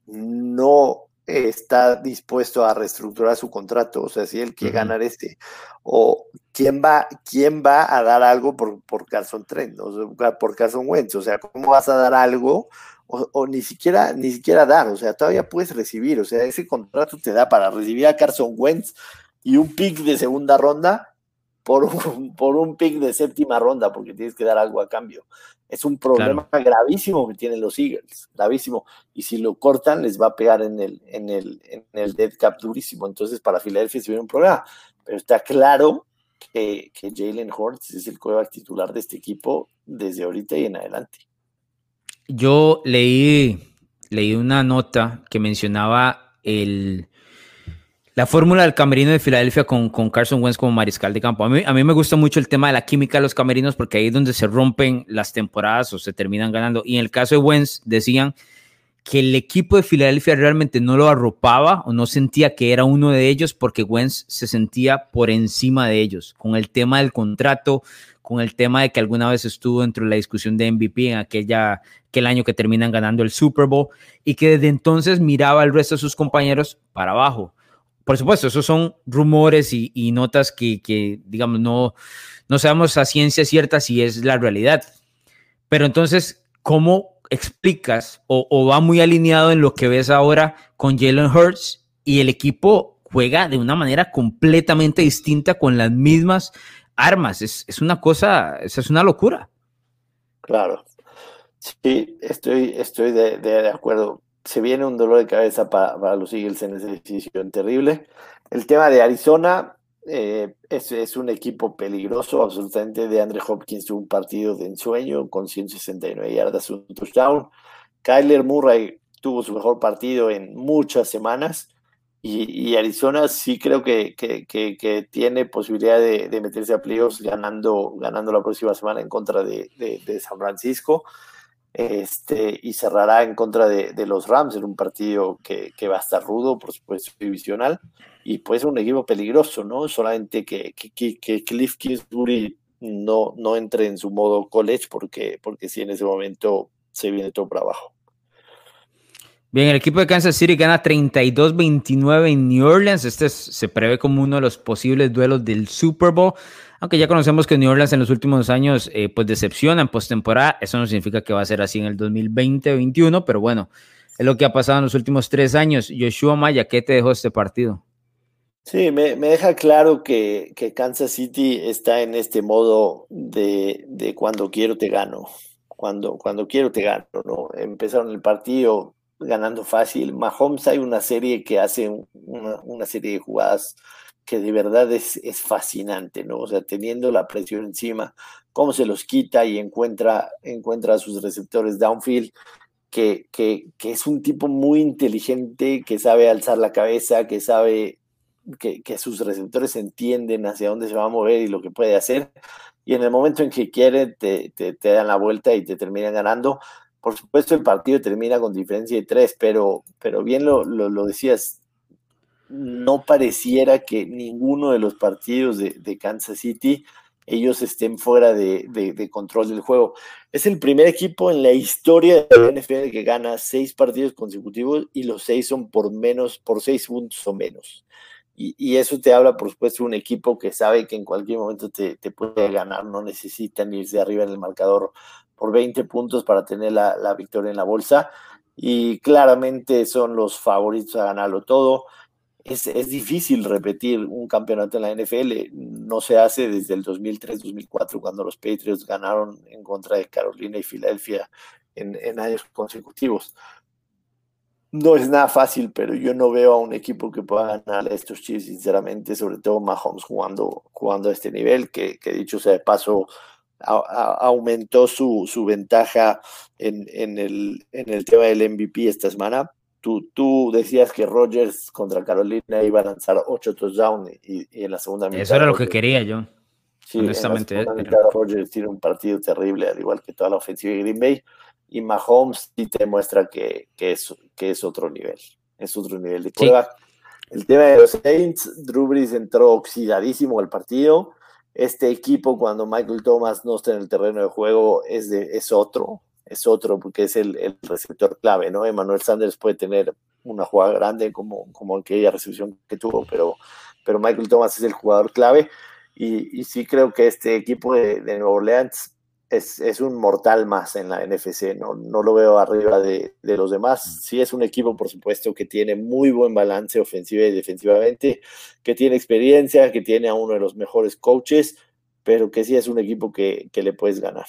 no está dispuesto a reestructurar su contrato, o sea, si él quiere ganar este, o quién va, quién va a dar algo por, por Carson Trent, o sea, por Carson Wentz, o sea, ¿cómo vas a dar algo o, ni siquiera ni siquiera dar, o sea, todavía puedes recibir, o sea, ese contrato te da para recibir a Carson Wentz y un pick de segunda ronda por un, por un pick de séptima ronda, porque tienes que dar algo a cambio. Es un problema gravísimo que tienen los Eagles, gravísimo. Y si lo cortan, les va a pegar en el, en el, en el dead cap durísimo. Entonces, para Filadelfia se viene un problema. Pero está claro que, que Jalen Hurts es el coreback titular de este equipo desde ahorita y en adelante. Yo leí, leí una nota que mencionaba el, la fórmula del camerino de Filadelfia con, con, Carson Wentz como mariscal de campo. A mí, a mí me gusta mucho el tema de la química de los camerinos porque ahí es donde se rompen las temporadas o se terminan ganando. Y en el caso de Wentz decían que el equipo de Filadelfia realmente no lo arropaba o no sentía que era uno de ellos porque Wentz se sentía por encima de ellos con el tema del contrato, con el tema de que alguna vez estuvo dentro de la discusión de MVP en aquella, aquel año que terminan ganando el Super Bowl y que desde entonces miraba al resto de sus compañeros para abajo. Por supuesto, esos son rumores y, notas que, que, digamos, no, no sabemos a ciencia cierta si es la realidad. Pero entonces, ¿cómo explicas o, o va muy alineado en lo que ves ahora con Jalen Hurts y el equipo juega de una manera completamente distinta con las mismas armas. Es, una cosa, es, es una locura. Claro. Sí, estoy, estoy de, acuerdo. Se viene un dolor de cabeza para, los Eagles en esa decisión terrible. El tema de Arizona eh, es, es, un equipo peligroso, absolutamente. De Andre Hopkins tuvo un partido de ensueño con 169 yardas, un touchdown. Kyler Murray tuvo su mejor partido en muchas semanas. Y, Arizona sí creo que, que, tiene posibilidad de, meterse a playoffs ganando, ganando la próxima semana en contra de, San Francisco. Este, y cerrará en contra de, los Rams en un partido que, va a estar rudo, por supuesto, divisional. Y pues un equipo peligroso, ¿no? Solamente que, que, Cliff Kingsbury no, no entre en su modo college porque, porque sí en ese momento se viene todo para abajo. Bien, el equipo de Kansas City gana 32-29 en New Orleans. Este se prevé como uno de los posibles duelos del Super Bowl. Aunque ya conocemos que New Orleans en los últimos años eh, pues decepciona en postemporada. Eso no significa que va a ser así en el 2020-21, pero bueno, es lo que ha pasado en los últimos tres años. Joshua Maya, ¿qué te dejó este partido? Sí, me, deja claro que, Kansas City está en este modo de, cuando quiero te gano. Cuando, cuando quiero te gano, ¿no? Empezaron el partido ganando fácil. Mahomes hay una serie que hace una, serie de jugadas que de verdad es, es, fascinante, ¿no? O sea, teniendo la presión encima, cómo se los quita y encuentra, encuentra a sus receptores downfield, que, que, es un tipo muy inteligente, que sabe alzar la cabeza, que sabe que, que, sus receptores entienden hacia dónde se va a mover y lo que puede hacer. Y en el momento en que quiere, te, te, te dan la vuelta y te terminan ganando. Por supuesto, el partido termina con diferencia de tres, pero, pero bien lo, lo, decías, no pareciera que ninguno de los partidos de, Kansas City ellos estén fuera de, control del juego. Es el primer equipo en la historia de la NFL que gana seis partidos consecutivos y los seis son por menos, por seis puntos o menos. Y, eso te habla, por supuesto, de un equipo que sabe que en cualquier momento te, puede ganar, no necesitan irse arriba en el marcador por 20 puntos para tener la, victoria en la bolsa. Y claramente son los favoritos a ganarlo todo. Es, difícil repetir un campeonato en la NFL. No se hace desde el 2003-2004, cuando los Patriots ganaron en contra de Carolina y Filadelfia en, años consecutivos. No es nada fácil, pero yo no veo a un equipo que pueda ganar a estos Chiefs, sinceramente, sobre todo Mahomes jugando, jugando a este nivel, que, que dicho sea de paso, aumentó su, su ventaja en, en, el, en el tema del MVP esta semana. Tú, tú decías que Rogers contra Carolina iba a lanzar ocho touchdowns y, y en la segunda mitad. Eso era lo que quería yo. Sí, honestamente. En la mitad, Rogers tiene un partido terrible, al igual que toda la ofensiva de Green Bay. Y Mahomes sí te muestra que, que, es, que es otro nivel. Es otro nivel de prueba. El tema de los Saints, Drew Brees entró oxidadísimo al partido este equipo cuando Michael Thomas no está en el terreno de juego es, de, es otro, es otro porque es el, receptor clave, ¿no? Emmanuel Sanders puede tener una jugada grande como, como aquella recepción que tuvo, pero, pero Michael Thomas es el jugador clave y, sí creo que este equipo de, de Nueva Orleans es, un mortal más en la NFC, no, no lo veo arriba de, los demás. Sí es un equipo, por supuesto, que tiene muy buen balance ofensiva y defensivamente, que tiene experiencia, que tiene a uno de los mejores coaches, pero que sí es un equipo que, le puedes ganar.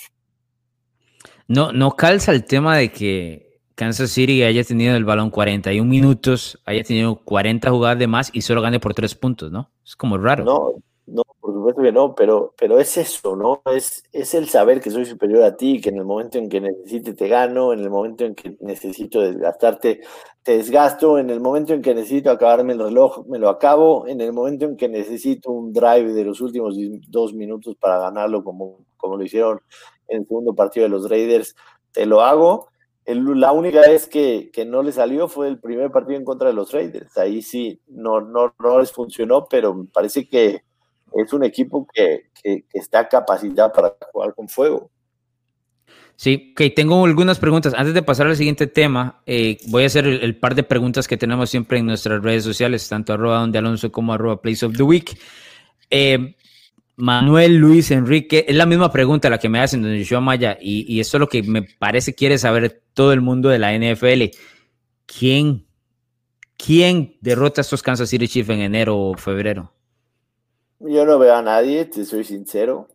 No, no calza el tema de que Kansas City haya tenido el balón 41 minutos, haya tenido 40 jugadas de más y solo gane por 3 puntos, ¿no? Es como raro. No, No, por supuesto que no, pero, pero es eso, ¿no? Es, es el saber que soy superior a ti, que en el momento en que necesite te gano, en el momento en que necesito desgastarte, te desgasto, en el momento en que necesito acabarme el reloj, me lo acabo, en el momento en que necesito un drive de los últimos dos minutos para ganarlo, como, como lo hicieron en el segundo partido de los Raiders, te lo hago. la única vez que, que, no le salió fue el primer partido en contra de los Raiders. Ahí sí, no, no, no les funcionó, pero me parece que es un equipo que, está capacitado para jugar con fuego. Sí, que tengo algunas preguntas. Antes de pasar al siguiente tema, eh, voy a hacer el, par de preguntas que tenemos siempre en nuestras redes sociales, tanto arroba donde Alonso como arroba Place of the Week. Eh, Manuel Luis Enrique, es la misma pregunta la que me hacen donde yo Maya, y, y esto es lo que me parece quiere saber todo el mundo de la NFL. ¿Quién, quién derrota a estos Kansas City Chiefs en enero o febrero? Yo no veo a nadie, te soy sincero.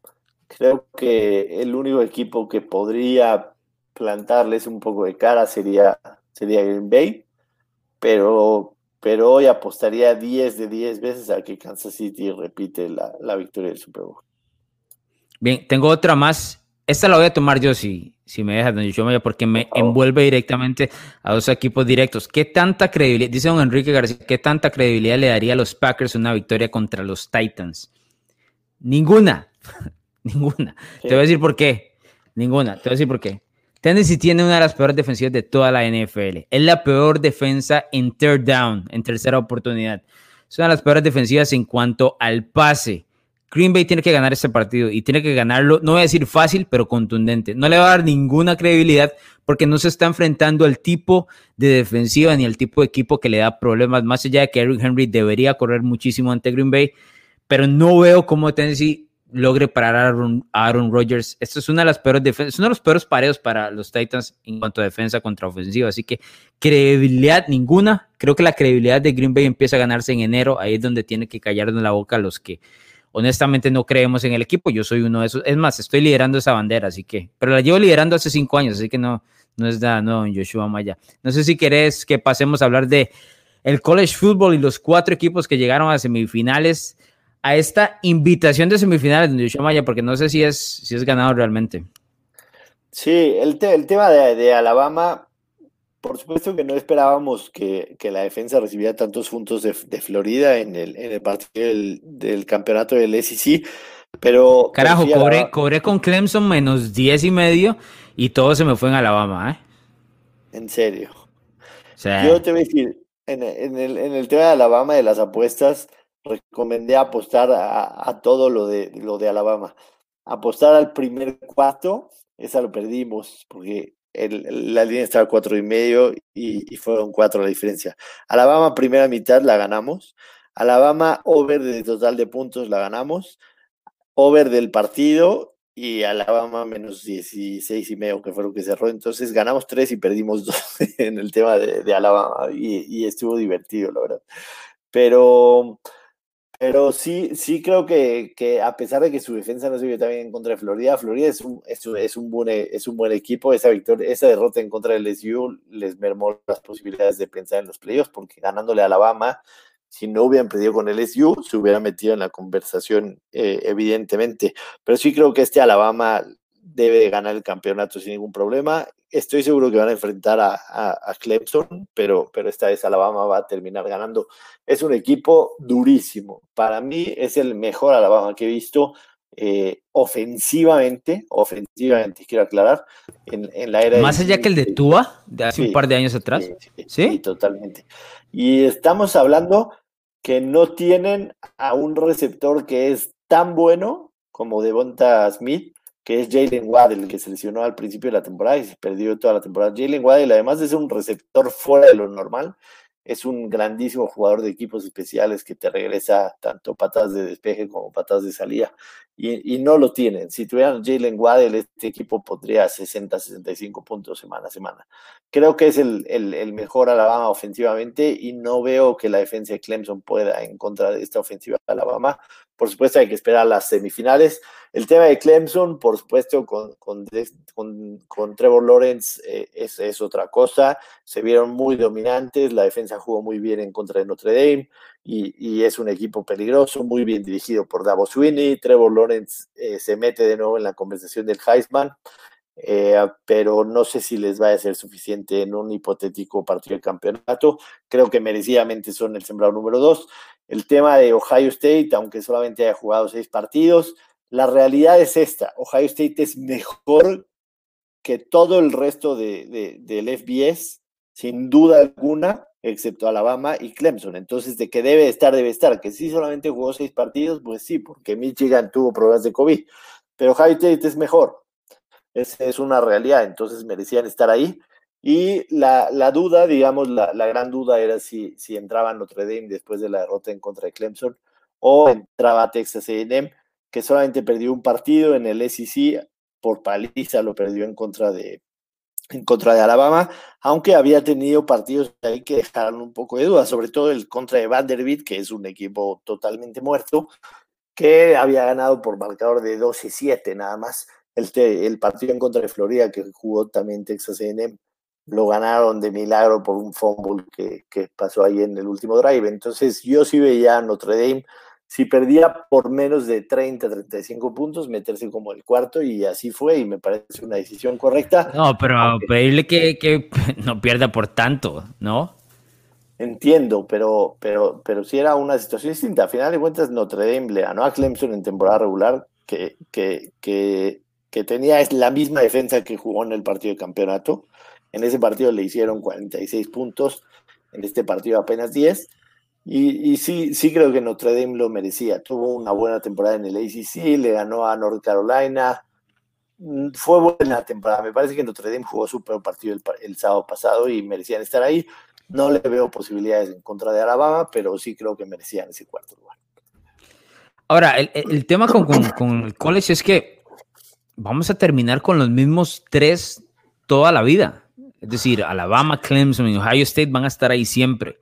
Creo que el único equipo que podría plantarles un poco de cara sería, sería Green Bay, pero, pero hoy apostaría 10 de 10 veces a que Kansas City repite la, la victoria del Super Bowl. Bien, tengo otra más. Esta la voy a tomar yo si, si me dejas, don Yoshua, porque me envuelve directamente a dos equipos directos. ¿Qué tanta credibilidad, dice don Enrique García, qué tanta credibilidad le daría a los Packers una victoria contra los Titans? Ninguna, ninguna. Te voy a decir por qué. Ninguna, te voy a decir por qué. Tennessee tiene una de las peores defensivas de toda la NFL. Es la peor defensa en third down, en tercera oportunidad. Es una de las peores defensivas en cuanto al pase. Green Bay tiene que ganar este partido y tiene que ganarlo, no voy a decir fácil, pero contundente. No le va a dar ninguna credibilidad porque no se está enfrentando al tipo de defensiva ni al tipo de equipo que le da problemas, más allá de que Eric Henry debería correr muchísimo ante Green Bay, pero no veo cómo Tennessee logre parar a Aaron, Rodgers. Esto es una de las peores defensas, uno de los peores pareos para los Titans en cuanto a defensa contra ofensiva. Así que credibilidad ninguna. Creo que la credibilidad de Green Bay empieza a ganarse en enero. Ahí es donde tiene que callarnos la boca los que honestamente no creemos en el equipo. Yo soy uno de esos. Es más, estoy liderando esa bandera, así que, pero la llevo liderando hace cinco años, así que no, no es nada, no, Joshua Maya. No sé si querés que pasemos a hablar de el college football y los cuatro equipos que llegaron a semifinales, a esta invitación de semifinales de Joshua Maya, porque no sé si es, si es ganado realmente. Sí, el, el tema de, de Alabama por supuesto que no esperábamos que, la defensa recibiera tantos puntos de, Florida en el, en el partido del, campeonato del SEC, pero... Carajo, cobré, con Clemson menos 10 y medio y todo se me fue en Alabama, ¿eh? En serio. Yo te voy a decir, en, el, en el tema de Alabama, de las apuestas, recomendé apostar a, todo lo de, lo de Alabama. Apostar al primer cuarto, esa lo perdimos, porque la línea estaba cuatro y medio y, fueron cuatro la diferencia. Alabama primera mitad la ganamos. Alabama over de total de puntos la ganamos. Over del partido y Alabama menos 16 y medio que fue lo que cerró. Entonces ganamos tres y perdimos dos en el tema de, Alabama y, estuvo divertido, la verdad. Pero pero sí, sí creo que, que, a pesar de que su defensa no se vio también en contra de Florida, Florida es un, es, es, un, buen, es un buen equipo. Esa victoria, esa derrota en contra del LSU les mermó las posibilidades de pensar en los playoffs, porque ganándole a Alabama, si no hubieran perdido con el LSU, se hubiera metido en la conversación, eh, evidentemente. Pero sí creo que este Alabama debe ganar el campeonato sin ningún problema. Estoy seguro que van a enfrentar a, a, Clemson, pero, pero esta vez Alabama va a terminar ganando. Es un equipo durísimo. Para mí es el mejor Alabama que he visto eh, ofensivamente, ofensivamente, quiero aclarar, en, en la era... Más allá que el de Tua, de hace un par de años atrás. Sí, sí, totalmente. Y estamos hablando que no tienen a un receptor que es tan bueno como Devonta Smith, que es Jalen Waddell, que se lesionó al principio de la temporada y se perdió toda la temporada. Jalen Waddell, además de ser un receptor fuera de lo normal, es un grandísimo jugador de equipos especiales que te regresa tanto patas de despeje como patas de salida. Y, no lo tienen. Si tuvieran Jalen Waddell, este equipo podría 60, 65 puntos semana a semana. Creo que es el, el, mejor Alabama ofensivamente y no veo que la defensa de Clemson pueda en contra de esta ofensiva de Alabama. Por supuesto hay que esperar las semifinales. El tema de Clemson, por supuesto, con, con, con, Trevor Lawrence eh, es, es, otra cosa. Se vieron muy dominantes, la defensa jugó muy bien en contra de Notre Dame y, y es un equipo peligroso, muy bien dirigido por Davos Sweeney. Trevor Lawrence eh, se mete de nuevo en la conversación del Heisman. Eh, pero no sé si les va a ser suficiente en un hipotético partido de campeonato. Creo que merecidamente son el sembrado número dos. El tema de Ohio State, aunque solamente haya jugado seis partidos, la realidad es esta. Ohio State es mejor que todo el resto de, del FBS, sin duda alguna, excepto Alabama y Clemson. Entonces, de que debe estar, debe estar. Que sí solamente jugó seis partidos, pues sí, porque Michigan tuvo problemas de COVID. Pero Ohio State es mejor. Esa es una realidad, entonces merecían estar ahí. Y la, la duda, digamos, la, la, gran duda era si, si entraba Notre Dame después de la derrota en contra de Clemson o entraba Texas AM, que solamente perdió un partido en el SEC por paliza, lo perdió en contra de, en contra de Alabama, aunque había tenido partidos ahí que dejaron un poco de duda, sobre todo el contra de Vanderbilt, que es un equipo totalmente muerto, que había ganado por marcador de 12-7 nada más el, el partido en contra de Florida que jugó también Texas A&M lo ganaron de milagro por un fumble que, que, pasó ahí en el último drive. Entonces yo sí veía a Notre Dame, si perdía por menos de 30, 35 puntos, meterse como el cuarto y así fue y me parece una decisión correcta. No, pero pedirle que, que, no pierda por tanto, ¿no? Entiendo, pero, pero, pero sí era una situación distinta. A final de cuentas, Notre Dame le ganó a Clemson en temporada regular, que, que, que que tenía es la misma defensa que jugó en el partido de campeonato. En ese partido le hicieron 46 puntos, en este partido apenas 10. Y, sí, sí creo que Notre Dame lo merecía. Tuvo una buena temporada en el ACC, le ganó a North Carolina. Mm, fue buena temporada. Me parece que Notre Dame jugó su peor partido el, sábado pasado y merecían estar ahí. No le veo posibilidades en contra de Alabama, pero sí creo que merecían ese cuarto lugar. Ahora, el, tema con, el college es que vamos a terminar con los mismos tres toda la vida. Es decir, Alabama, Clemson y Ohio State van a estar ahí siempre.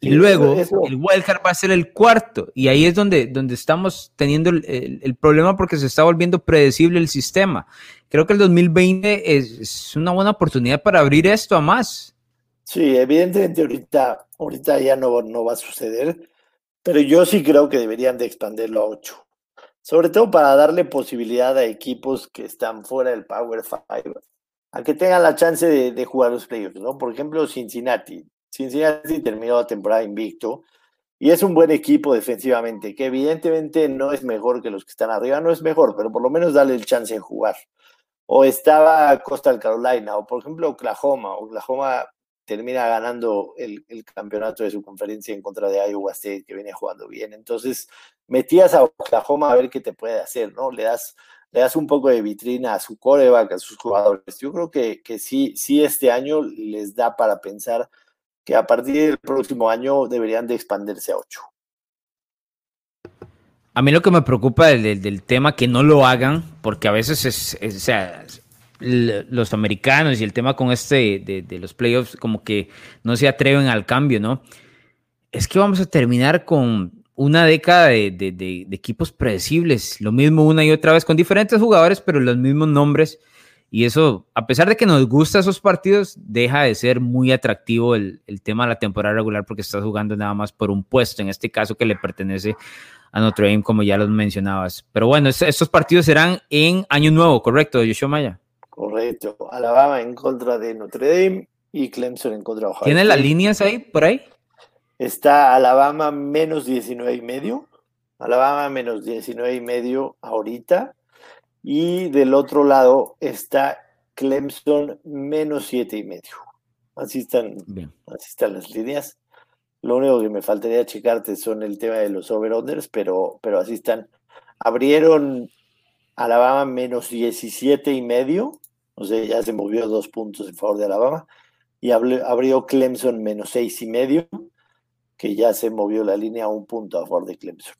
Y luego el wildcard va a ser el cuarto. Y ahí es donde, donde estamos teniendo el, problema porque se está volviendo predecible el sistema. Creo que el 2020 es, una buena oportunidad para abrir esto a más. Sí, evidentemente ahorita, ahorita ya no, no va a suceder, pero yo sí creo que deberían de expandirlo a ocho sobre todo para darle posibilidad a equipos que están fuera del Power Five, a que tengan la chance de, jugar los playoffs, ¿no? Por ejemplo, Cincinnati. Cincinnati terminó la temporada invicto y es un buen equipo defensivamente, que evidentemente no es mejor que los que están arriba, no es mejor, pero por lo menos darle el chance de jugar. O estaba Coastal Carolina, o por ejemplo Oklahoma. Oklahoma termina ganando el, el, campeonato de su conferencia en contra de Iowa State, que viene jugando bien. Entonces, metías a Oklahoma a ver qué te puede hacer, ¿no? Le das, le das un poco de vitrina a su coreback, a sus jugadores. Yo creo que, que sí, sí este año les da para pensar que a partir del próximo año deberían de expandirse a ocho. A mí lo que me preocupa del, del, tema que no lo hagan, porque a veces es, o sea, los americanos y el tema con este de, los playoffs como que no se atreven al cambio, ¿no? Es que vamos a terminar con una década de, equipos predecibles, lo mismo una y otra vez con diferentes jugadores, pero los mismos nombres. Y eso, a pesar de que nos gusta esos partidos, deja de ser muy atractivo el, tema de la temporada regular porque estás jugando nada más por un puesto, en este caso que le pertenece a Notre Dame, como ya los mencionabas. Pero bueno, estos partidos serán en Año Nuevo, ¿correcto, Yoshua Maya? Correcto. Alabama en contra de Notre Dame y Clemson en contra de Ohio. ¿Tiene las líneas ahí, por ahí? Está Alabama menos 19 y medio. Alabama menos 19 y medio ahorita. Y del otro lado está Clemson menos 7 y medio. Así están, así están las líneas. Lo único que me faltaría checarte son el tema de los over-unders, pero, pero así están. Abrieron Alabama menos 17 y medio o sea, ya se movió dos puntos en favor de Alabama. Y abrió Clemson menos seis y medio, que ya se movió la línea a un punto a favor de Clemson.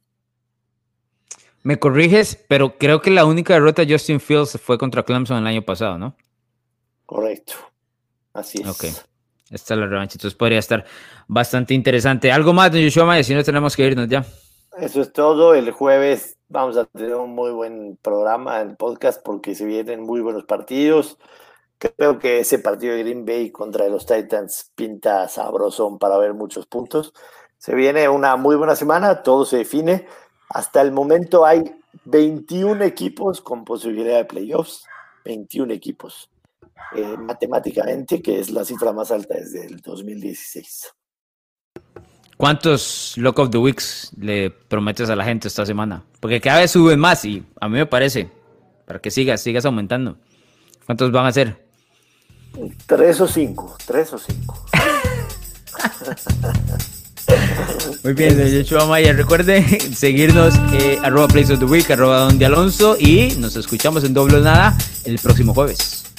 Me corriges, pero creo que la única derrota de Justin Fields fue contra Clemson el año pasado, ¿no? Correcto. Así es. Ok. Esta es la revancha. Entonces podría estar bastante interesante. ¿Algo más, don Yoshua Si no tenemos que irnos ya. Eso es todo. El jueves vamos a tener un muy buen programa en podcast porque se vienen muy buenos partidos. Creo que ese partido de Green Bay contra los Titans pinta sabrosón para ver muchos puntos. Se viene una muy buena semana, todo se define. Hasta el momento hay 21 equipos con posibilidad de playoffs, 21 equipos. Eh, matemáticamente, que es la cifra más alta desde el 2016. ¿Cuántos Lock of the Weeks le prometes a la gente esta semana? Porque cada vez suben más y a mí me parece, para que sigas, sigas aumentando. ¿Cuántos van a ser? Tres o cinco, tres o cinco. Muy bien, señor Maya. Recuerde seguirnos eh, arroba Place of the Week, arroba Don Alonso y nos escuchamos en doble nada el próximo jueves.